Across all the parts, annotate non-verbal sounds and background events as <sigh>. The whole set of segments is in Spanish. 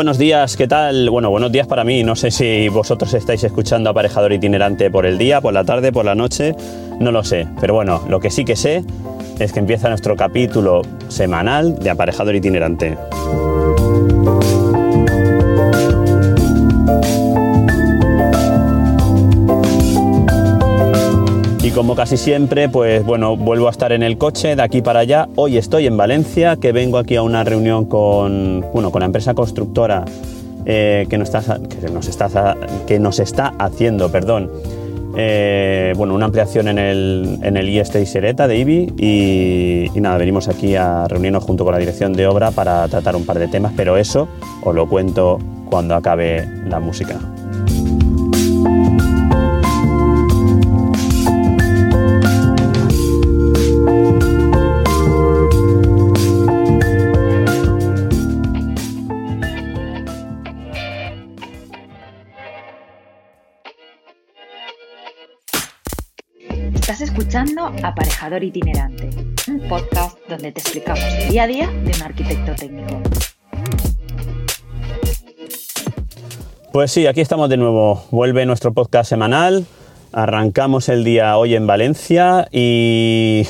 buenos días, ¿qué tal? Bueno, buenos días para mí. No sé si vosotros estáis escuchando Aparejador Itinerante por el día, por la tarde, por la noche, no lo sé. Pero bueno, lo que sí que sé es que empieza nuestro capítulo semanal de Aparejador Itinerante. Como casi siempre, pues bueno, vuelvo a estar en el coche de aquí para allá. Hoy estoy en Valencia, que vengo aquí a una reunión con, bueno, con la empresa constructora eh, que, nos está, que, nos está, haciendo, perdón, eh, bueno, una ampliación en el, en el IEST Sereta de IBI y, y, nada, venimos aquí a reunirnos junto con la dirección de obra para tratar un par de temas, pero eso os lo cuento cuando acabe la música. Itinerante, un podcast donde te explicamos el día a día de un arquitecto técnico. Pues sí, aquí estamos de nuevo. Vuelve nuestro podcast semanal. Arrancamos el día hoy en Valencia y,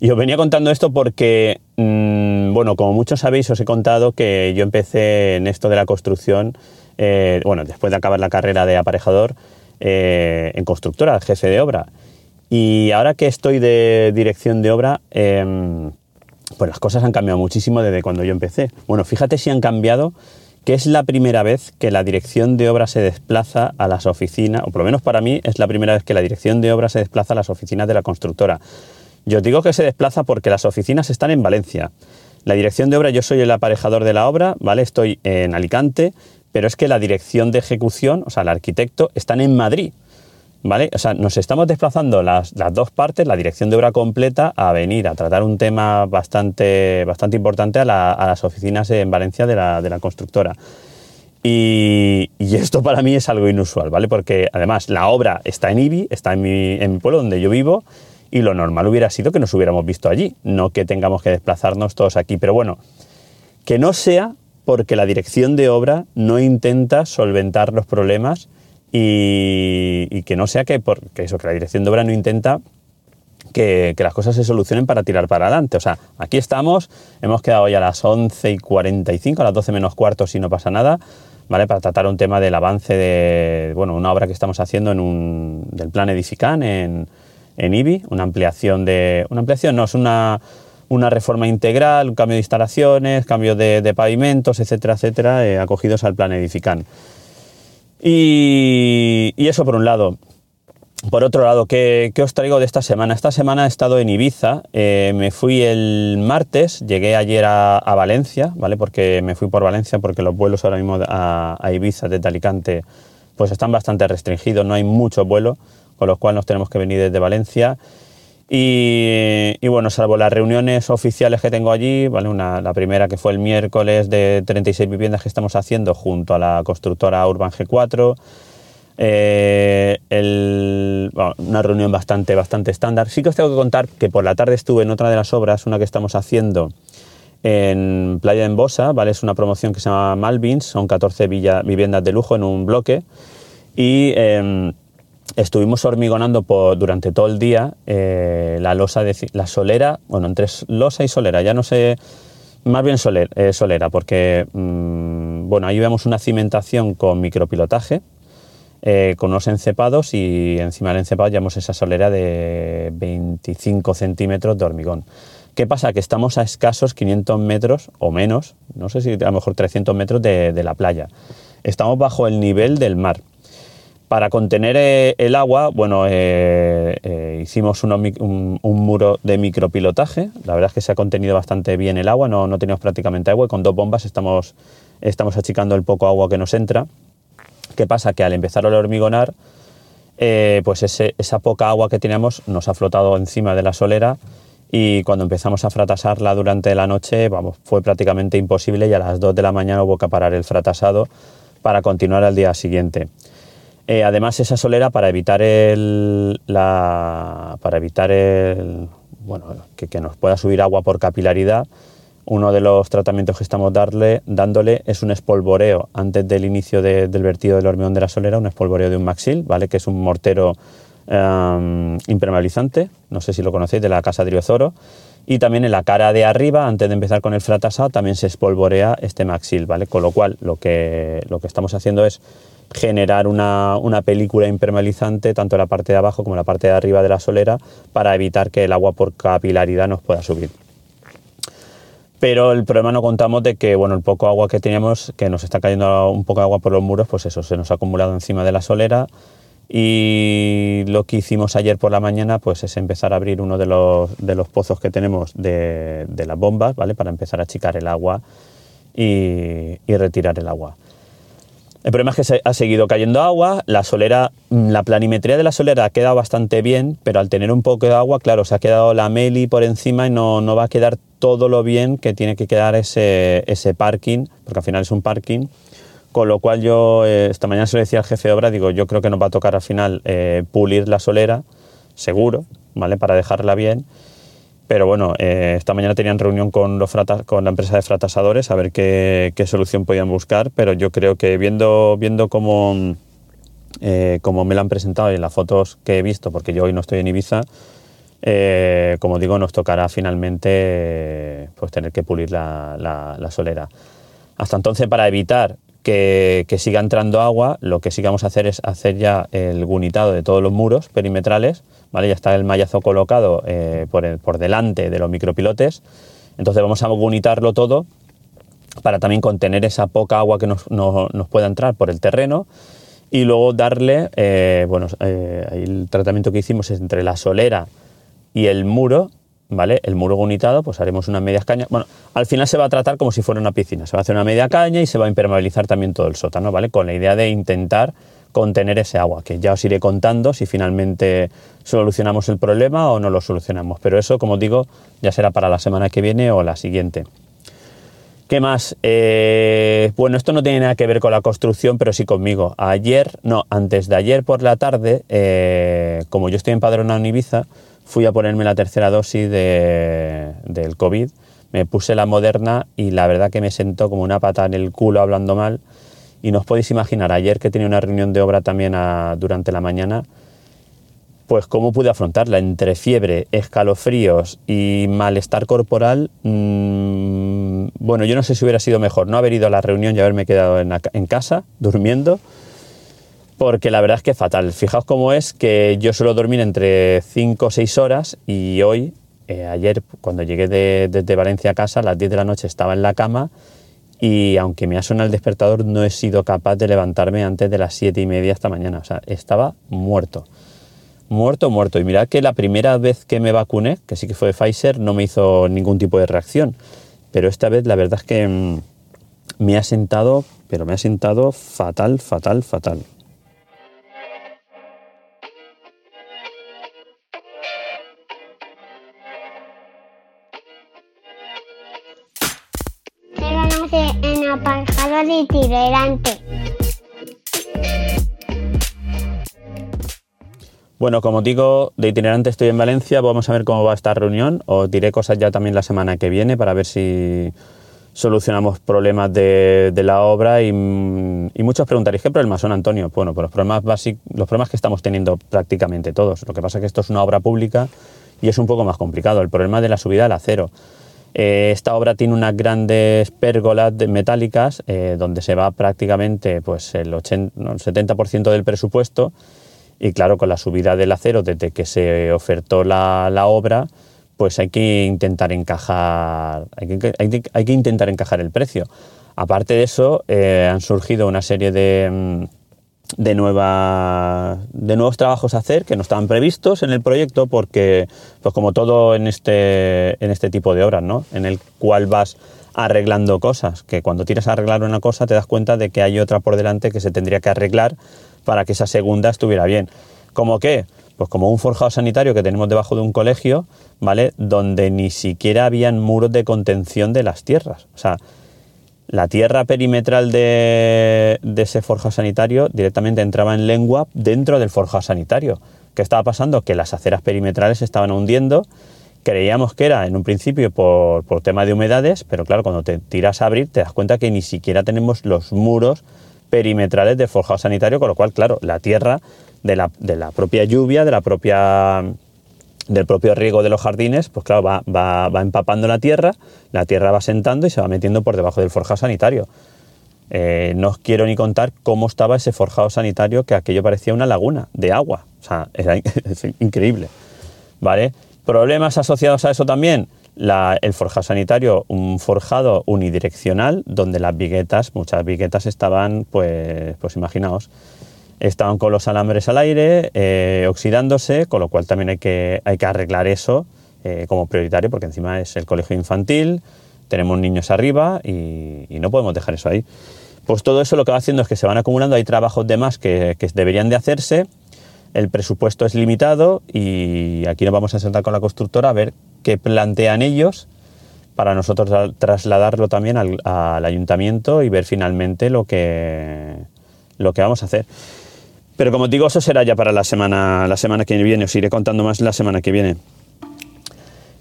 os venía contando esto porque, mmm, bueno, como muchos sabéis, os he contado que yo empecé en esto de la construcción, eh, bueno, después de acabar la carrera de aparejador, eh, en constructora, jefe de obra. Y ahora que estoy de dirección de obra, eh, pues las cosas han cambiado muchísimo desde cuando yo empecé. Bueno, fíjate si han cambiado, que es la primera vez que la dirección de obra se desplaza a las oficinas, o por lo menos para mí es la primera vez que la dirección de obra se desplaza a las oficinas de la constructora. Yo digo que se desplaza porque las oficinas están en Valencia. La dirección de obra, yo soy el aparejador de la obra, ¿vale? Estoy en Alicante, pero es que la dirección de ejecución, o sea, el arquitecto, están en Madrid. ¿Vale? O sea, nos estamos desplazando las, las, dos partes, la dirección de obra completa, a venir a tratar un tema bastante, bastante importante a, la, las oficinas en Valencia de la, de la constructora. Y, y, esto para mí es algo inusual, ¿vale? Porque además la obra está en Ibi, está en mi, en mi pueblo donde yo vivo, y lo normal hubiera sido que nos hubiéramos visto allí, no que tengamos que desplazarnos todos aquí. Pero bueno, que no sea porque la dirección de obra no intenta solventar los problemas y, y, que no sea que, por, que, eso, que la dirección de obra no intenta que, que, las cosas se solucionen para tirar para adelante. O sea, aquí estamos, hemos quedado ya a las 11 y 45, a las 12 menos cuarto si no pasa nada, ¿vale? Para tratar un tema del avance de, bueno, una obra que estamos haciendo en un, del plan Edifican en, en IBI, una ampliación de, una ampliación no, es una, una reforma integral, un cambio de instalaciones, cambio de, de pavimentos, etcétera, etcétera, eh, acogidos al plan Edifican. Y, eso por un lado. Por otro lado, ¿qué, ¿qué, os traigo de esta semana? Esta semana he estado en Ibiza, eh, me fui el martes, llegué ayer a, a, Valencia, ¿vale? Porque me fui por Valencia porque los vuelos ahora mismo a, a, Ibiza desde Alicante pues están bastante restringidos, no hay mucho vuelo, con lo cual nos tenemos que venir desde Valencia. Y, bueno, salvo las reuniones oficiales que tengo allí, ¿vale? Una, la primera que fue el miércoles de 36 viviendas que estamos haciendo junto a la constructora Urban G4, eh, una reunión bastante, bastante estándar. Sí que os tengo que contar que por la tarde estuve en otra de las obras, una que estamos haciendo en Playa de Embosa, ¿vale? es una promoción que se llama Malvins, son 14 villa, viviendas de lujo en un bloque y... Eh, estuvimos hormigonando por, durante todo el día eh, la losa de la solera, bueno, entre losa y solera, ya no sé, más bien eh, solera, porque mmm, bueno, ahí vemos una cimentación con micropilotaje, eh, con unos encepados y encima del encepado llevamos esa solera de 25 centímetros de hormigón. ¿Qué pasa? Que estamos a escasos 500 metros o menos, no sé si a lo mejor 300 metros de la playa. Estamos bajo el nivel del mar. Para contener eh, el agua, bueno, eh, eh, hicimos un, muro de micropilotaje. La verdad es que se ha contenido bastante bien el agua, no, tenemos prácticamente agua con dos bombas estamos, achicando el poco agua que nos entra. ¿Qué pasa? Que al empezar a hormigonar, pues esa poca agua que teníamos nos ha flotado encima de la solera y cuando empezamos a fratasarla durante la noche, fue prácticamente imposible y a las 2 de la mañana hubo que parar el fratasado para continuar al día siguiente. Eh, además, esa solera para evitar el, la, para evitar el, bueno, que, nos pueda subir agua por capilaridad, uno de los tratamientos que estamos darle, dándole es un espolvoreo antes del inicio del vertido del hormigón de la solera, un espolvoreo de un maxil, ¿vale? que es un mortero em, impermeabilizante, no sé si lo conocéis, de la casa de Riozoro. Y también en la cara de arriba, antes de empezar con el fratasado, también se espolvorea este maxil, ¿vale? Con lo cual lo que, lo que estamos haciendo es generar una, película impermeabilizante tanto en la parte de abajo como en la parte de arriba de la solera para evitar que el agua por capilaridad nos pueda subir. Pero el problema no contamos de que bueno, el poco agua que teníamos, que nos está cayendo un poco de agua por los muros, pues eso se nos ha acumulado encima de la solera y lo que hicimos ayer por la mañana pues es empezar a abrir uno de los, de los pozos que tenemos de, las bombas, ¿vale? Para empezar a achicar el agua y retirar el agua. El problema es que se ha seguido cayendo agua, la solera, mm, la planimetría de la solera ha quedado bastante bien, pero al tener un poco de agua, claro, se ha quedado la meli por encima y no, no va a quedar todo lo bien que tiene que quedar ese, ese parking, porque al final es un parking. Con lo cual yo eh, esta mañana se lo decía al jefe de obra, digo, yo creo que nos va a tocar al final eh, pulir la solera, seguro, ¿vale? Para dejarla bien pero bueno, eh, esta mañana tenían reunión con, los con la empresa de fratasadores a ver qué, solución podían buscar, pero yo creo que viendo, viendo cómo, eh, me lo han presentado y en las fotos que he visto, porque yo hoy no estoy en Ibiza, eh, como digo, nos tocará finalmente pues, tener que pulir la, solera. Hasta entonces, para evitar que, que, siga entrando agua, lo que sí vamos a hacer es hacer ya el gunitado de todos los muros perimetrales ya está el mallazo colocado eh, por, delante de los micropilotes, entonces vamos a gunitarlo todo para también contener esa poca agua que nos, pueda entrar por el terreno y luego darle, eh, bueno, eh, el tratamiento que hicimos es entre la solera y el muro, ¿vale? El muro gunitado, pues haremos unas medias cañas. Bueno, al final se va a tratar como si fuera una piscina, se va a hacer una media caña y se va a impermeabilizar también todo el sótano, ¿vale? Con la idea de intentar contener ese agua, que ya os iré contando si finalmente solucionamos el problema o no lo solucionamos. Pero eso, como digo, ya será para la semana que viene o la siguiente. ¿Qué más? Eh, bueno, esto no tiene nada que ver con la construcción, pero sí conmigo. Ayer, no, antes de ayer por la tarde, eh, como yo estoy empadronado en Ibiza, fui a ponerme la tercera dosis del COVID. Me puse la moderna y la verdad que me sentó como una pata en el culo hablando mal y no os podéis imaginar, ayer que tenía una reunión de obra también durante la mañana, pues cómo pude afrontarla entre fiebre, escalofríos y malestar corporal. Mm, bueno, yo no sé si hubiera sido mejor no haber ido a la reunión y haberme quedado en, casa durmiendo, porque la verdad es que fatal. Fijaos cómo es que yo suelo dormir entre 5 o 6 horas y hoy, eh, ayer cuando llegué desde Valencia a casa, a las 10 de la noche estaba en la cama y aunque me ha sonado el despertador, no he sido capaz de levantarme antes de las siete y media esta mañana. O sea, estaba muerto. Muerto, muerto. Y mirad que la primera vez que me vacuné, que sí que fue Pfizer, no me hizo ningún tipo de reacción. Pero esta vez la verdad es que mm, me ha sentado, pero me ha sentado fatal, fatal, fatal. Itinerante. Bueno, como digo, de itinerante estoy en Valencia, vamos a ver cómo va esta reunión. Os diré cosas ya también la semana que viene para ver si solucionamos problemas de, la obra y, muchos preguntaréis, ¿qué problemas son, Antonio? Bueno, pues los problemas, básicos, los problemas que estamos teniendo prácticamente todos. Lo que pasa es que esto es una obra pública y es un poco más complicado. El problema de la subida al acero. Eh, esta obra tiene unas grandes pérgolas metálicas eh, donde se va prácticamente pues, el, 70% del presupuesto y claro, con la subida del acero desde que se ofertó la, obra, pues hay que intentar encajar, hay que, intentar encajar el precio. Aparte de eso, eh, han surgido una serie de, mm, de, de nuevos trabajos a hacer que no estaban previstos en el proyecto porque, pues como todo en este, en este tipo de obras, ¿no? en el cual vas arreglando cosas, que cuando tienes a arreglar una cosa te das cuenta de que hay otra por delante que se tendría que arreglar para que esa segunda estuviera bien. ¿Cómo qué? Pues como un forjado sanitario que tenemos debajo de un colegio, ¿vale? Donde ni siquiera habían muros de contención de las tierras. La tierra perimetral de, ese forjado sanitario directamente entraba en lengua dentro del forjado sanitario. ¿Qué estaba pasando? Que las aceras perimetrales se estaban hundiendo Creíamos que era en un principio por, por tema de humedades, pero claro, cuando te tiras a abrir te das cuenta que ni siquiera tenemos los muros perimetrales del forjado sanitario, con lo cual, claro, la tierra de la, de la propia lluvia, de la propia del propio riego de los jardines, pues claro, va, va, va, empapando la tierra, la tierra va sentando y se va metiendo por debajo del forjado sanitario. Eh, no os quiero ni contar cómo estaba ese forjado sanitario, que aquello parecía una laguna de agua. O sea, <laughs> era increíble. ¿Vale? Problemas asociados a eso también. El forjado sanitario, un forjado unidireccional, donde las viguetas, muchas viguetas estaban, pues, pues imaginaos, estaban con los alambres al aire, eh, oxidándose, con lo cual también hay que, hay que arreglar eso eh, como prioritario, porque encima es el colegio infantil, tenemos niños arriba y, no podemos dejar eso ahí. Pues todo eso lo que va haciendo es que se van acumulando, hay trabajos de más que, que deberían de hacerse, el presupuesto es limitado y aquí nos vamos a sentar con la constructora a ver qué plantean ellos para nosotros trasladarlo también al, al ayuntamiento y ver finalmente lo que, lo que vamos a hacer. Pero como digo, eso será ya para la semana, la semana que viene, os iré contando más la semana que viene.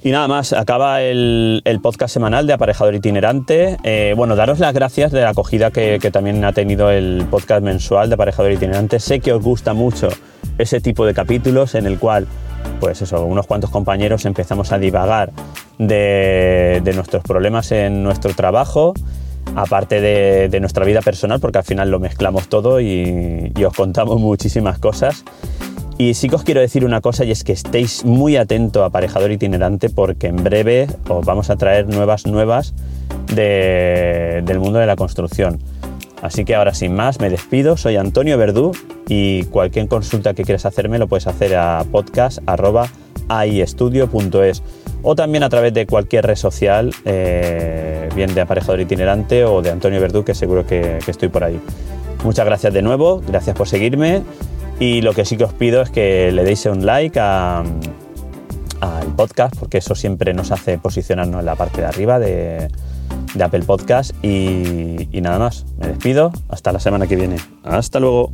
Y nada más, acaba el, el podcast semanal de Aparejador Itinerante. Eh, bueno, daros las gracias de la acogida que, que, también ha tenido el podcast mensual de Aparejador Itinerante. Sé que os gusta mucho ese tipo de capítulos en el cual, pues eso, unos cuantos compañeros empezamos a divagar de, de nuestros problemas en nuestro trabajo aparte de, nuestra vida personal, porque al final lo mezclamos todo y, os contamos muchísimas cosas. Y sí que os quiero decir una cosa y es que estéis muy atentos a Aparejador Itinerante porque en breve os vamos a traer nuevas nuevas de, del mundo de la construcción. Así que ahora sin más me despido, soy Antonio Verdú y cualquier consulta que quieras hacerme lo puedes hacer a podcast.aiestudio.es o también a través de cualquier red social, eh, bien de aparejador itinerante o de Antonio Verdú, que seguro que, estoy por ahí. Muchas gracias de nuevo, gracias por seguirme y lo que sí que os pido es que le deis un like al podcast, porque eso siempre nos hace posicionarnos en la parte de arriba de, de Apple Podcast y nada más. Me despido, hasta la semana que viene. Hasta luego.